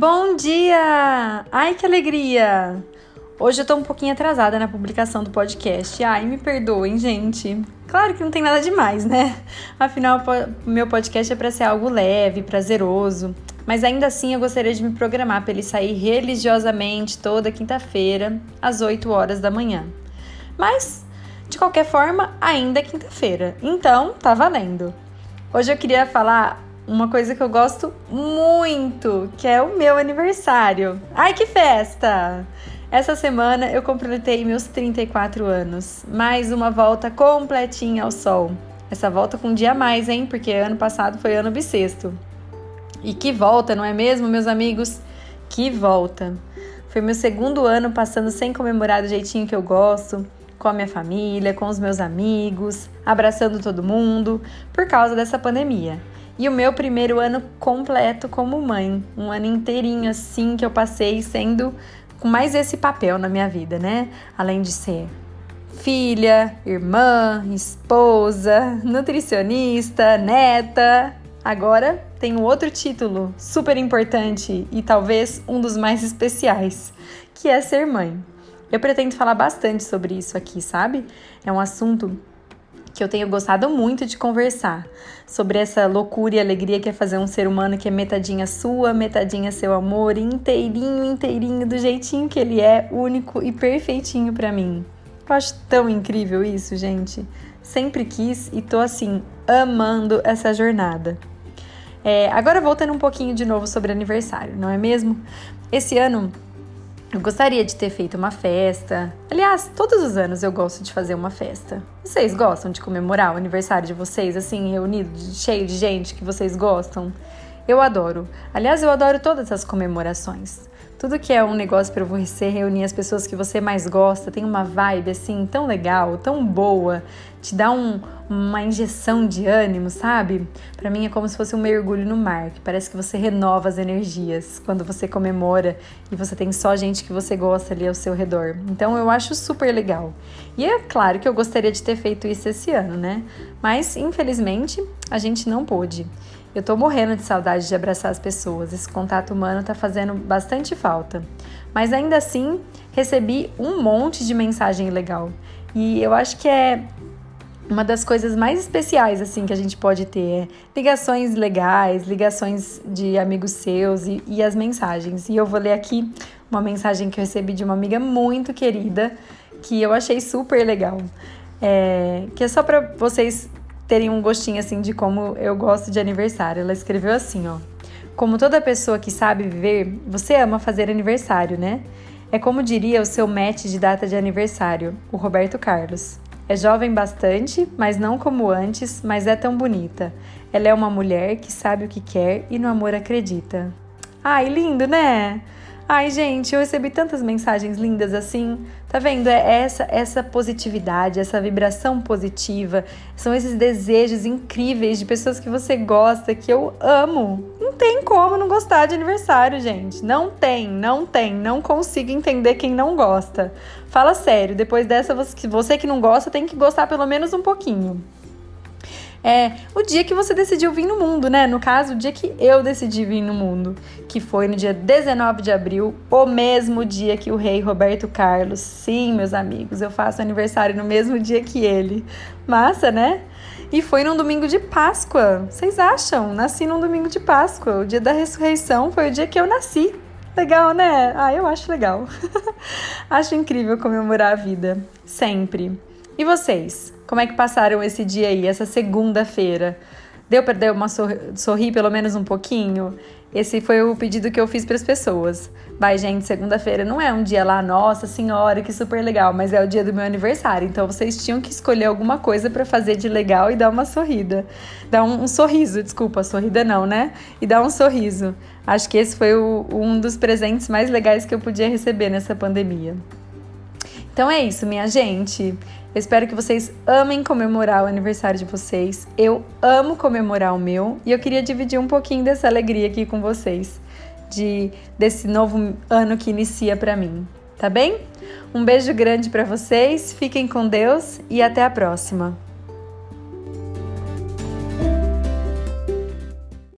Bom dia! Ai, que alegria! Hoje eu tô um pouquinho atrasada na publicação do podcast. Ai, me perdoem, gente. Claro que não tem nada demais, né? Afinal, meu podcast é para ser algo leve, prazeroso. Mas ainda assim, eu gostaria de me programar para ele sair religiosamente toda quinta-feira, às 8 horas da manhã. Mas, de qualquer forma, ainda é quinta-feira. Então, tá valendo. Hoje eu queria falar uma coisa que eu gosto muito, que é o meu aniversário. Ai, que festa! Essa semana eu completei meus 34 anos, mais uma volta completinha ao sol. Essa volta com um dia a mais, hein? Porque ano passado foi ano bissexto. E que volta, não é mesmo, meus amigos? Que volta! Foi meu segundo ano passando sem comemorar do jeitinho que eu gosto, com a minha família, com os meus amigos, abraçando todo mundo, por causa dessa pandemia. E o meu primeiro ano completo como mãe, um ano inteirinho assim que eu passei sendo com mais esse papel na minha vida, né? Além de ser filha, irmã, esposa, nutricionista, neta. Agora tenho outro título super importante e talvez um dos mais especiais, que é ser mãe. Eu pretendo falar bastante sobre isso aqui, sabe? É um assunto que eu tenho gostado muito de conversar sobre essa loucura e alegria que é fazer um ser humano que é metadinha sua, metadinha seu amor, inteirinho, inteirinho, do jeitinho que ele é, único e perfeitinho para mim. Eu acho tão incrível isso, gente. Sempre quis e tô assim, amando essa jornada. É, agora voltando um pouquinho de novo sobre aniversário, não é mesmo? Esse ano eu gostaria de ter feito uma festa. Aliás, todos os anos eu gosto de fazer uma festa. Vocês gostam de comemorar o aniversário de vocês, assim, reunido, cheio de gente que vocês gostam? Eu adoro. Aliás, eu adoro todas as comemorações. Tudo que é um negócio para você reunir as pessoas que você mais gosta, tem uma vibe assim tão legal, tão boa, te dá um, uma injeção de ânimo, sabe? Para mim é como se fosse um mergulho no mar, que parece que você renova as energias quando você comemora e você tem só gente que você gosta ali ao seu redor. Então eu acho super legal. E é claro que eu gostaria de ter feito isso esse ano, né? Mas infelizmente a gente não pôde. Eu tô morrendo de saudade de abraçar as pessoas. Esse contato humano tá fazendo bastante falta. Mas ainda assim, recebi um monte de mensagem legal. E eu acho que é uma das coisas mais especiais assim que a gente pode ter é ligações legais, ligações de amigos seus e, e as mensagens. E eu vou ler aqui uma mensagem que eu recebi de uma amiga muito querida que eu achei super legal. É, que é só para vocês terem um gostinho assim de como eu gosto de aniversário. Ela escreveu assim, ó: Como toda pessoa que sabe viver, você ama fazer aniversário, né? É como diria o seu match de data de aniversário, o Roberto Carlos. É jovem bastante, mas não como antes, mas é tão bonita. Ela é uma mulher que sabe o que quer e no amor acredita. Ai, lindo, né? Ai, gente, eu recebi tantas mensagens lindas assim. Tá vendo? É essa essa positividade, essa vibração positiva, são esses desejos incríveis de pessoas que você gosta, que eu amo. Não tem como não gostar de aniversário, gente. Não tem, não tem, não consigo entender quem não gosta. Fala sério, depois dessa você que não gosta tem que gostar pelo menos um pouquinho é o dia que você decidiu vir no mundo, né? No caso, o dia que eu decidi vir no mundo, que foi no dia 19 de abril, o mesmo dia que o rei Roberto Carlos. Sim, meus amigos, eu faço aniversário no mesmo dia que ele. Massa, né? E foi num domingo de Páscoa. Vocês acham? Nasci num domingo de Páscoa. O dia da ressurreição foi o dia que eu nasci. Legal, né? Ah, eu acho legal. acho incrível comemorar a vida. Sempre. E vocês? Como é que passaram esse dia aí, essa segunda-feira? Deu para dar uma sorri, sorrir pelo menos um pouquinho? Esse foi o pedido que eu fiz para as pessoas. Vai, gente, segunda-feira não é um dia lá, nossa senhora, que super legal, mas é o dia do meu aniversário. Então vocês tinham que escolher alguma coisa para fazer de legal e dar uma sorrida. Dar um, um, sorriso, desculpa, sorrida não, né? E dar um sorriso. Acho que esse foi o, um dos presentes mais legais que eu podia receber nessa pandemia. Então é isso, minha gente. Eu espero que vocês amem comemorar o aniversário de vocês. Eu amo comemorar o meu e eu queria dividir um pouquinho dessa alegria aqui com vocês, de desse novo ano que inicia para mim, tá bem? Um beijo grande para vocês, fiquem com Deus e até a próxima.